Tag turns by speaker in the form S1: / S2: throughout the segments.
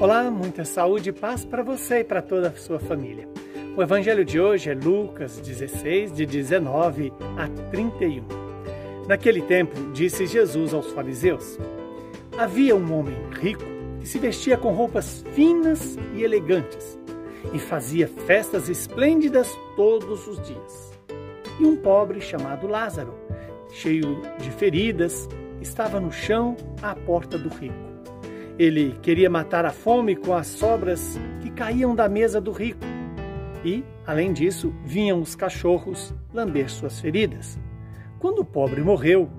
S1: Olá, muita saúde e paz para você e para toda a sua família. O evangelho de hoje é Lucas 16, de 19 a 31. Naquele tempo, disse Jesus aos fariseus: Havia um homem rico que se vestia com roupas finas e elegantes e fazia festas esplêndidas todos os dias. E um pobre chamado Lázaro, cheio de feridas, estava no chão à porta do rico ele queria matar a fome com as sobras que caíam da mesa do rico. E, além disso, vinham os cachorros lamber suas feridas. Quando o pobre morreu,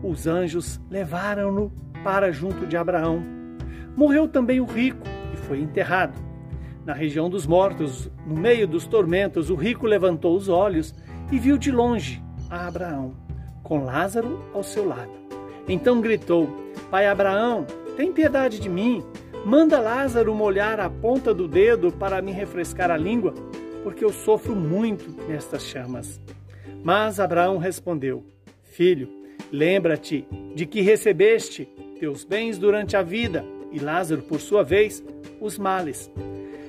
S1: os anjos levaram-no para junto de Abraão. Morreu também o rico e foi enterrado. Na região dos mortos, no meio dos tormentos, o rico levantou os olhos e viu de longe a Abraão, com Lázaro ao seu lado. Então gritou: Pai Abraão, tem piedade de mim. Manda Lázaro molhar a ponta do dedo para me refrescar a língua, porque eu sofro muito nestas chamas. Mas Abraão respondeu: Filho, lembra-te de que recebeste teus bens durante a vida, e Lázaro, por sua vez, os males.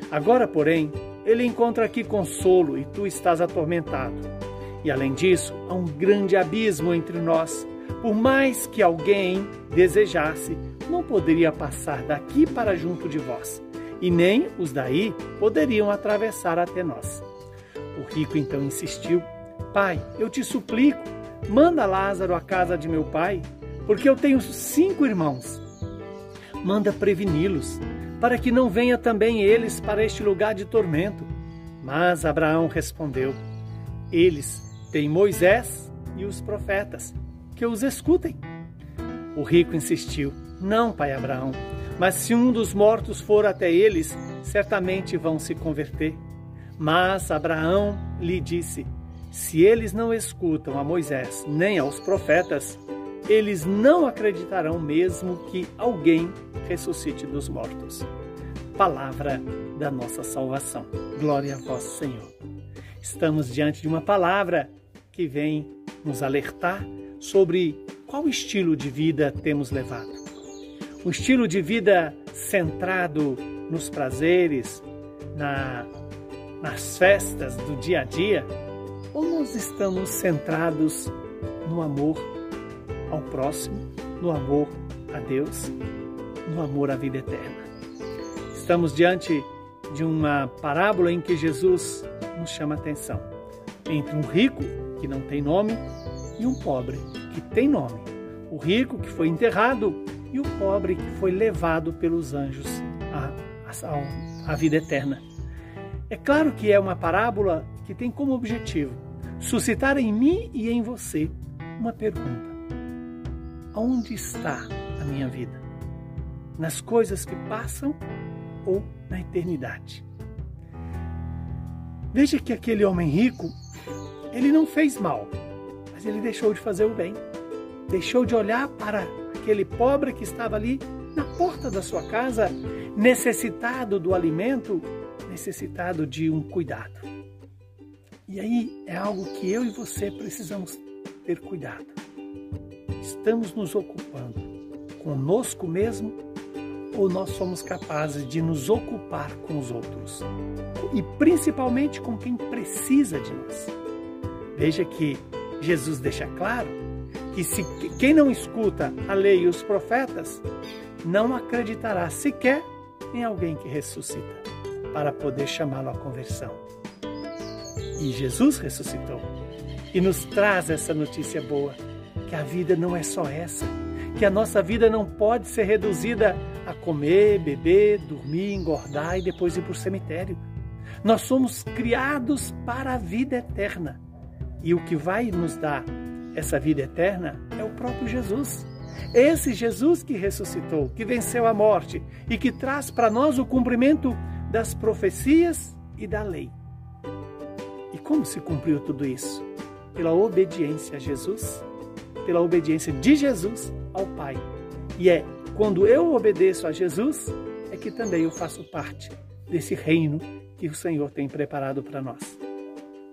S1: Agora, porém, ele encontra aqui consolo e tu estás atormentado. E além disso, há um grande abismo entre nós. Por mais que alguém desejasse, não poderia passar daqui para junto de vós, e nem os daí poderiam atravessar até nós. O rico então insistiu: Pai, eu te suplico, manda Lázaro à casa de meu pai, porque eu tenho cinco irmãos. Manda preveni-los, para que não venha também eles para este lugar de tormento. Mas Abraão respondeu: Eles têm Moisés e os profetas, que os escutem. O rico insistiu: não, pai Abraão, mas se um dos mortos for até eles, certamente vão se converter. Mas Abraão lhe disse: Se eles não escutam a Moisés nem aos profetas, eles não acreditarão mesmo que alguém ressuscite dos mortos. Palavra da nossa salvação. Glória a vós, Senhor. Estamos diante de uma palavra que vem nos alertar sobre qual estilo de vida temos levado um estilo de vida centrado nos prazeres, na, nas festas do dia a dia, ou nós estamos centrados no amor ao próximo, no amor a Deus, no amor à vida eterna? Estamos diante de uma parábola em que Jesus nos chama a atenção entre um rico que não tem nome e um pobre que tem nome. O rico que foi enterrado e o pobre que foi levado pelos anjos à, à, vida eterna. É claro que é uma parábola que tem como objetivo suscitar em mim e em você uma pergunta: Onde está a minha vida? Nas coisas que passam ou na eternidade? Veja que aquele homem rico, ele não fez mal, mas ele deixou de fazer o bem. Deixou de olhar para aquele pobre que estava ali na porta da sua casa, necessitado do alimento, necessitado de um cuidado. E aí é algo que eu e você precisamos ter cuidado. Estamos nos ocupando conosco mesmo ou nós somos capazes de nos ocupar com os outros? E principalmente com quem precisa de nós. Veja que Jesus deixa claro que se quem não escuta a lei e os profetas não acreditará sequer em alguém que ressuscita para poder chamá-lo à conversão. E Jesus ressuscitou e nos traz essa notícia boa, que a vida não é só essa, que a nossa vida não pode ser reduzida a comer, beber, dormir, engordar e depois ir para o cemitério. Nós somos criados para a vida eterna. E o que vai nos dar essa vida eterna é o próprio Jesus. Esse Jesus que ressuscitou, que venceu a morte e que traz para nós o cumprimento das profecias e da lei. E como se cumpriu tudo isso? Pela obediência a Jesus, pela obediência de Jesus ao Pai. E é quando eu obedeço a Jesus é que também eu faço parte desse reino que o Senhor tem preparado para nós.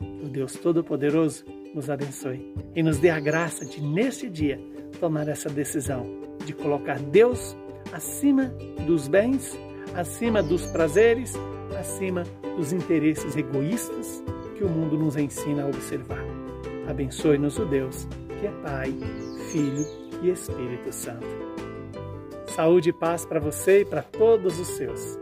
S1: O Deus Todo-Poderoso nos abençoe e nos dê a graça de, neste dia, tomar essa decisão de colocar Deus acima dos bens, acima dos prazeres, acima dos interesses egoístas que o mundo nos ensina a observar. Abençoe-nos o Deus, que é Pai, Filho e Espírito Santo. Saúde e paz para você e para todos os seus.